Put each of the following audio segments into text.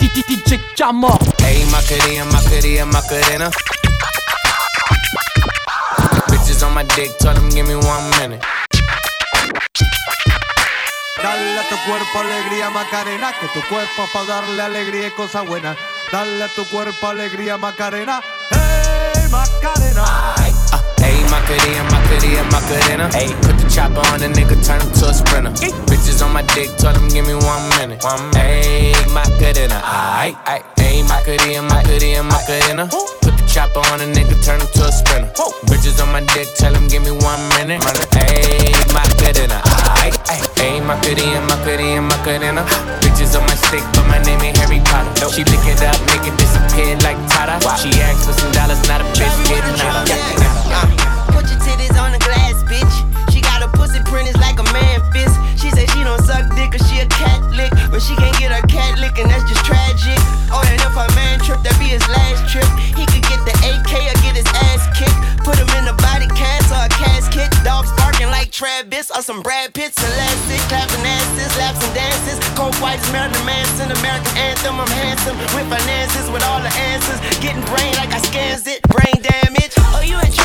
DJ Jammer. Hey, Macarena, Macarena, Macarena. Bitches on my dick, tell them give me one minute. Dale a tu cuerpo alegría Macarena, que tu cuerpo para darle alegría y cosas buenas. Dale a tu cuerpo alegría Macarena, hey Macarena. Uh, hey, Macarena, Macarena, Macarena. Hey, put the chopper on the nigga, turn him to a sprinter. Bitches on my dick, tell them give me one minute. One minute. Hey, Macarena, aight, aight. Hey, Macarena, Macarena, Macarena. Put the chopper on a nigga, turn him to a sprinter. Bitches on my dick, tell him give me one minute. Hey, Macarena, aight, aight. Hey, Macarena, Macarena, Macarena. Bitches on my stick, but my name ain't Harry Potter. She lick it up, make it disappear like Tata. She asked for some dollars, not a bitch getting out. Put your titties on the glass, bitch. She got a pussy print, it's like a man fist. She say she don't suck dick cause she a cat lick. But she can't get her cat lick and that's just tragic. Oh, and if her man trip, that be his last trip. He could get the AK or get his ass kicked. Put him in a body cast or a casket. Dogs barking like Travis or some Brad Pitts. Elastic, clapping asses, laps and dances. Cold white is Marilyn Manson, American anthem. I'm handsome with finances, with all the answers. Getting brain like I scans it. Brain damage. Oh, you a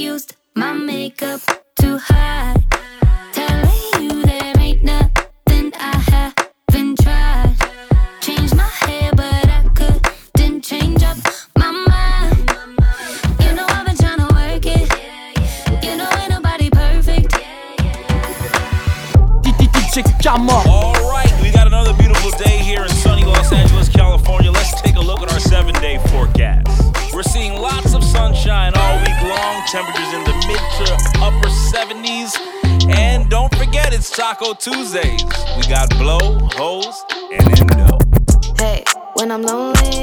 used my makeup to hide. Telling you there ain't nothing I haven't tried. Changed my hair, but I couldn't change up my mind. You know I've been trying to work it. You know ain't nobody perfect. All right, we got another beautiful day here in sunny Los Angeles, California. Let's take a look at our seven day forecast. Temperatures in the mid to upper 70s. And don't forget, it's Taco Tuesdays. We got blow, hose, and endo. Hey, when I'm lonely,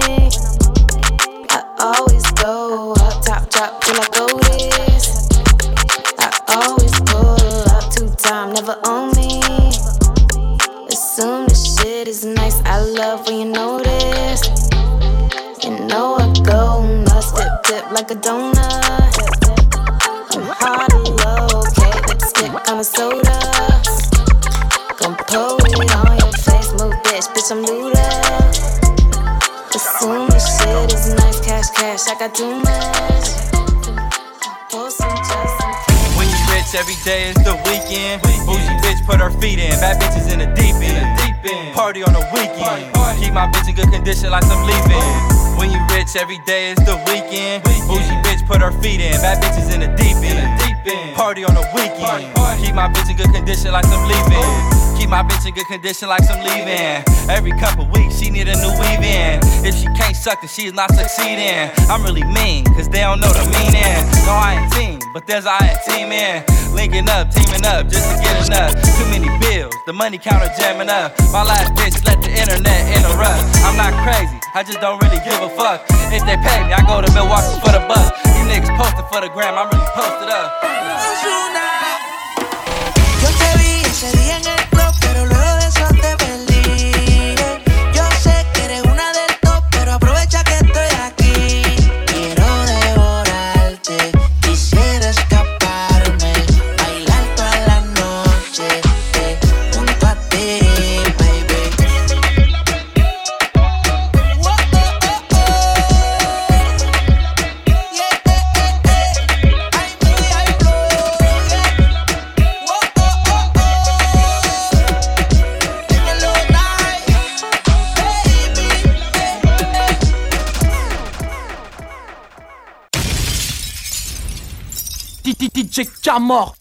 I always go up top, top till I go this. I always pull up two time, never on me. Assume the shit is nice. I love when you notice. You know I go nuts, dip, dip like a donut. Cash, cash, I got too much. When you rich, every day is the weekend. Bougie bitch put her feet in. Bad bitches in the deep end. Party on the weekend. Keep my bitch in good condition like some leaving. When you rich, every day is the weekend. Bougie bitch put her feet in. Bad bitches in the deep end. Party on the weekend. Keep my bitch in good condition like some leaving. Keep my bitch in good condition like some leaving. Every couple weeks, she need a new weave in. If she can't suck, then she's not succeeding. I'm really mean, cause they don't know the meaning. No, I ain't team, but there's I ain't team in. Linking up, teaming up, just to get enough. Too many bills, the money counter jamming up. My last bitch let the internet interrupt. I'm not crazy, I just don't really give a fuck. If they pay me, I go to Milwaukee for the buck. You niggas posted for the gram, I'm really posted up. DJ Jammer.